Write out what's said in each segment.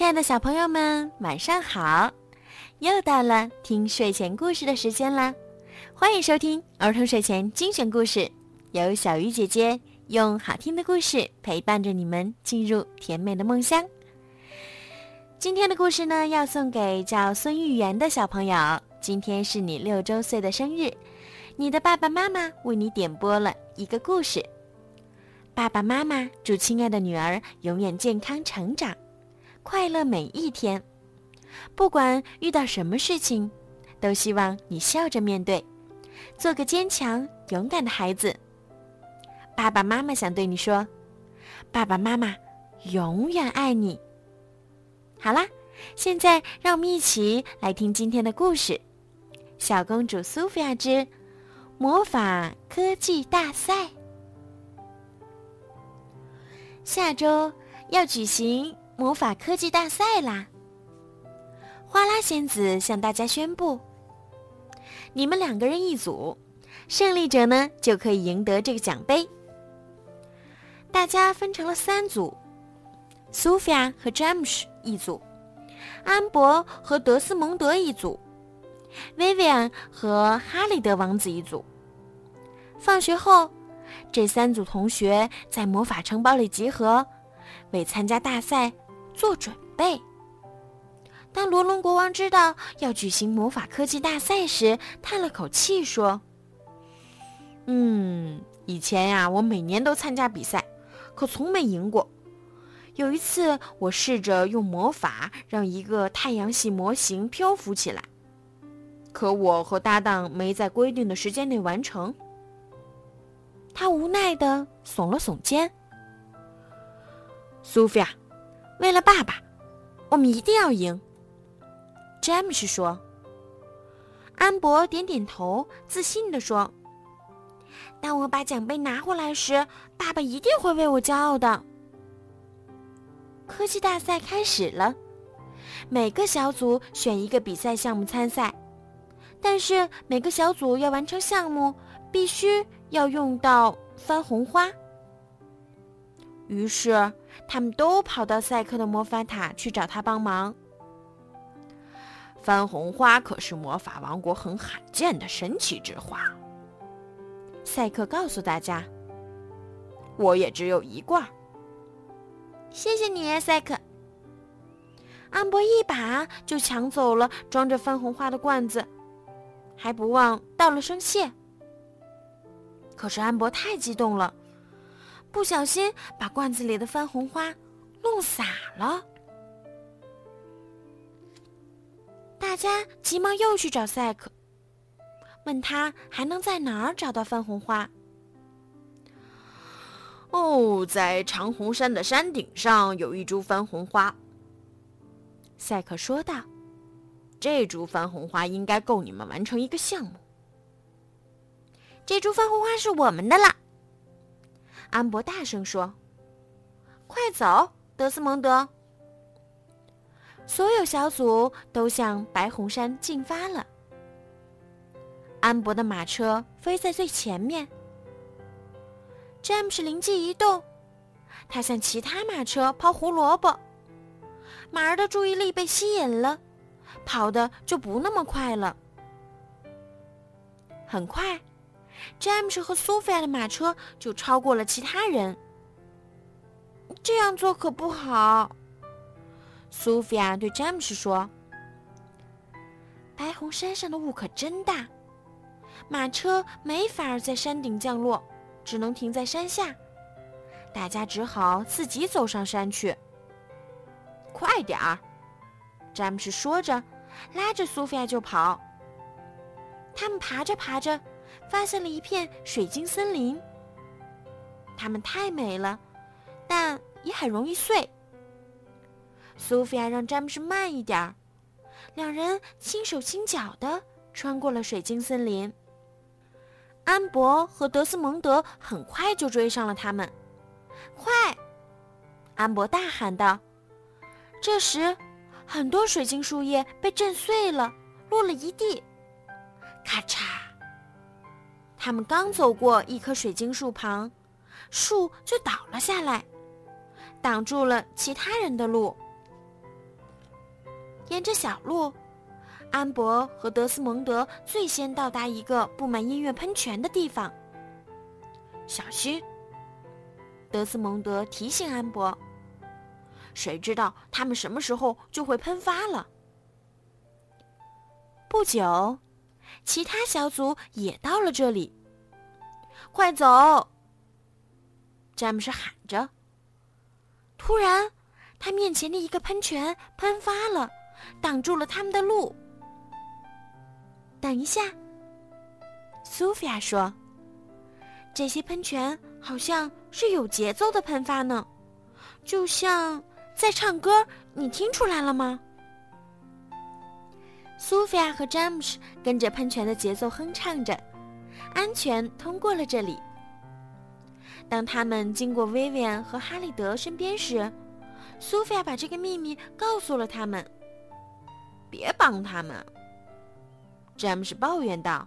亲爱的小朋友们，晚上好！又到了听睡前故事的时间啦，欢迎收听儿童睡前精选故事，由小鱼姐姐用好听的故事陪伴着你们进入甜美的梦乡。今天的故事呢，要送给叫孙玉元的小朋友，今天是你六周岁的生日，你的爸爸妈妈为你点播了一个故事。爸爸妈妈祝亲爱的女儿永远健康成长，快乐每一天。不管遇到什么事情，都希望你笑着面对，做个坚强勇敢的孩子。爸爸妈妈想对你说：“爸爸妈妈永远爱你。”好啦，现在让我们一起来听今天的故事，《小公主苏菲亚之魔法科技大赛》。下周要举行魔法科技大赛啦！花拉仙子向大家宣布：你们两个人一组，胜利者呢就可以赢得这个奖杯。大家分成了三组：苏菲亚和詹姆斯一组，安博和德斯蒙德一组，薇薇安和哈利德王子一组。放学后。这三组同学在魔法城堡里集合，为参加大赛做准备。当罗龙国王知道要举行魔法科技大赛时，叹了口气说：“嗯，以前呀，我每年都参加比赛，可从没赢过。有一次，我试着用魔法让一个太阳系模型漂浮起来，可我和搭档没在规定的时间内完成。”他无奈地耸了耸肩。苏菲亚，为了爸爸，我们一定要赢。詹姆斯说。安博点点头，自信地说：“当我把奖杯拿回来时，爸爸一定会为我骄傲的。”科技大赛开始了，每个小组选一个比赛项目参赛，但是每个小组要完成项目必须。要用到番红花，于是他们都跑到赛克的魔法塔去找他帮忙。番红花可是魔法王国很罕见的神奇之花。赛克告诉大家：“我也只有一罐。”谢谢你，赛克。安博一把就抢走了装着番红花的罐子，还不忘道了声谢。可是安博太激动了，不小心把罐子里的番红花弄洒了。大家急忙又去找赛克，问他还能在哪儿找到番红花。哦，在长虹山的山顶上有一株番红花。赛克说道：“这株番红花应该够你们完成一个项目。”这株番红花是我们的了，安博大声说：“快走，德斯蒙德！”所有小组都向白红山进发了。安博的马车飞在最前面。詹姆斯灵机一动，他向其他马车抛胡萝卜，马儿的注意力被吸引了，跑的就不那么快了。很快。詹姆斯和苏菲亚的马车就超过了其他人。这样做可不好。苏菲亚对詹姆斯说：“白红山上的雾可真大，马车没法在山顶降落，只能停在山下。大家只好自己走上山去。”快点儿！詹姆斯说着，拉着苏菲亚就跑。他们爬着爬着。发现了一片水晶森林。它们太美了，但也很容易碎。苏菲亚让詹姆斯慢一点儿，两人轻手轻脚地穿过了水晶森林。安博和德斯蒙德很快就追上了他们。快！安博大喊道。这时，很多水晶树叶被震碎了，落了一地。咔嚓！他们刚走过一棵水晶树旁，树就倒了下来，挡住了其他人的路。沿着小路，安博和德斯蒙德最先到达一个布满音乐喷泉的地方。小心！德斯蒙德提醒安博。谁知道他们什么时候就会喷发了？不久，其他小组也到了这里。快走！詹姆斯喊着。突然，他面前的一个喷泉喷发了，挡住了他们的路。等一下，苏菲亚说：“这些喷泉好像是有节奏的喷发呢，就像……”在唱歌，你听出来了吗？苏菲亚和詹姆斯跟着喷泉的节奏哼唱着，安全通过了这里。当他们经过薇薇安和哈利德身边时，苏菲亚把这个秘密告诉了他们。别帮他们，詹姆斯抱怨道。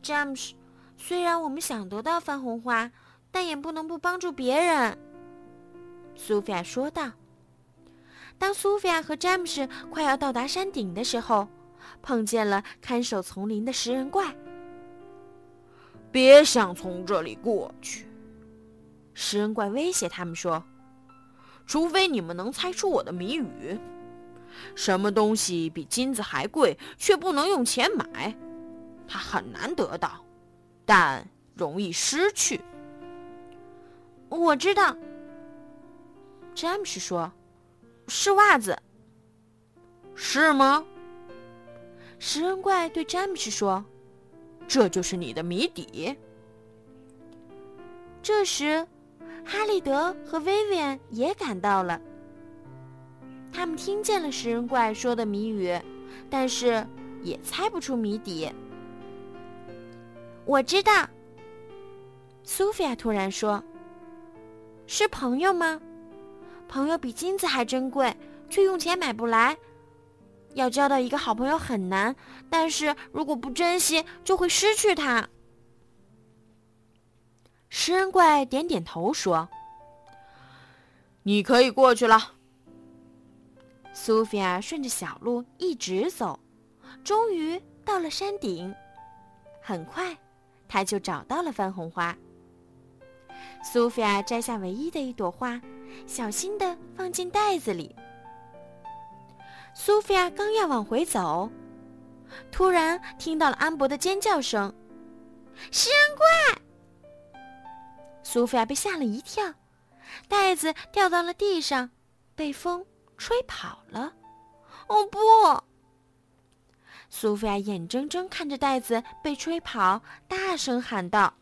詹姆斯，虽然我们想得到番红花，但也不能不帮助别人。苏菲亚说道：“当苏菲亚和詹姆斯快要到达山顶的时候，碰见了看守丛林的食人怪。别想从这里过去！”食人怪威胁他们说：“除非你们能猜出我的谜语。什么东西比金子还贵，却不能用钱买？它很难得到，但容易失去。”我知道。詹姆斯说：“是袜子，是吗？”食人怪对詹姆斯说：“这就是你的谜底。”这时，哈利德和薇薇安也赶到了。他们听见了食人怪说的谜语，但是也猜不出谜底。我知道，苏菲亚突然说：“是朋友吗？”朋友比金子还珍贵，却用钱买不来。要交到一个好朋友很难，但是如果不珍惜，就会失去他。食人怪点点头说：“你可以过去了。”苏菲亚顺着小路一直走，终于到了山顶。很快，她就找到了番红花。苏菲亚摘下唯一的一朵花。小心地放进袋子里。苏菲亚刚要往回走，突然听到了安博的尖叫声：“食人怪！”苏菲亚被吓了一跳，袋子掉到了地上，被风吹跑了。哦不！苏菲亚眼睁睁看着袋子被吹跑，大声喊道。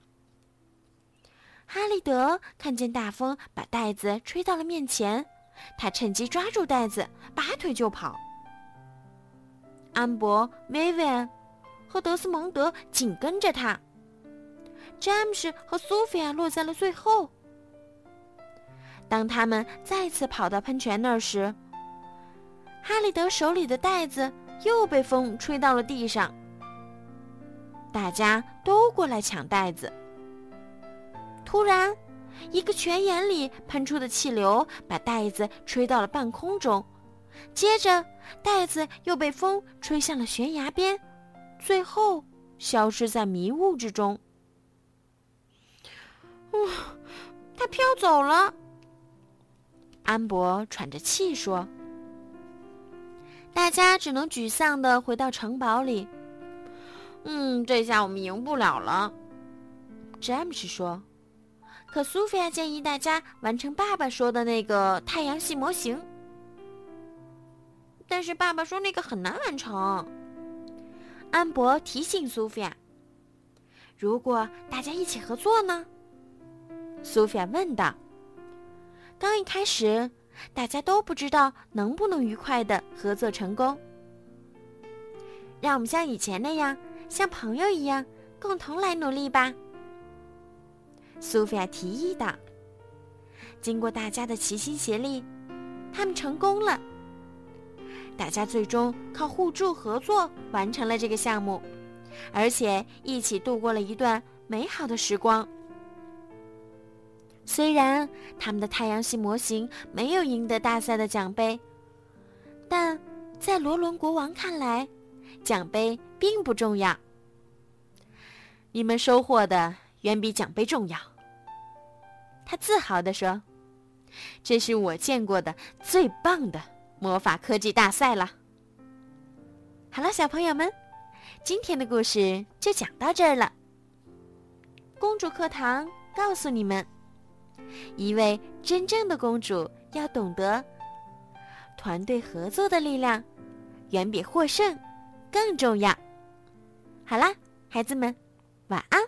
哈利德看见大风把袋子吹到了面前，他趁机抓住袋子，拔腿就跑。安博、薇薇安和德斯蒙德紧跟着他，詹姆斯和苏菲亚落在了最后。当他们再次跑到喷泉那儿时，哈利德手里的袋子又被风吹到了地上。大家都过来抢袋子。突然，一个泉眼里喷出的气流把袋子吹到了半空中，接着袋子又被风吹向了悬崖边，最后消失在迷雾之中。哇，它飘走了！安博喘着气说：“大家只能沮丧的回到城堡里。”嗯，这下我们赢不了了，詹姆斯说。可苏菲亚建议大家完成爸爸说的那个太阳系模型，但是爸爸说那个很难完成。安博提醒苏菲亚：“如果大家一起合作呢？”苏菲亚问道。刚一开始，大家都不知道能不能愉快的合作成功。让我们像以前那样，像朋友一样，共同来努力吧。苏菲亚提议道：“经过大家的齐心协力，他们成功了。大家最终靠互助合作完成了这个项目，而且一起度过了一段美好的时光。虽然他们的太阳系模型没有赢得大赛的奖杯，但在罗伦国王看来，奖杯并不重要。你们收获的远比奖杯重要。他自豪地说：“这是我见过的最棒的魔法科技大赛了。”好了，小朋友们，今天的故事就讲到这儿了。公主课堂告诉你们，一位真正的公主要懂得，团队合作的力量远比获胜更重要。好啦，孩子们，晚安。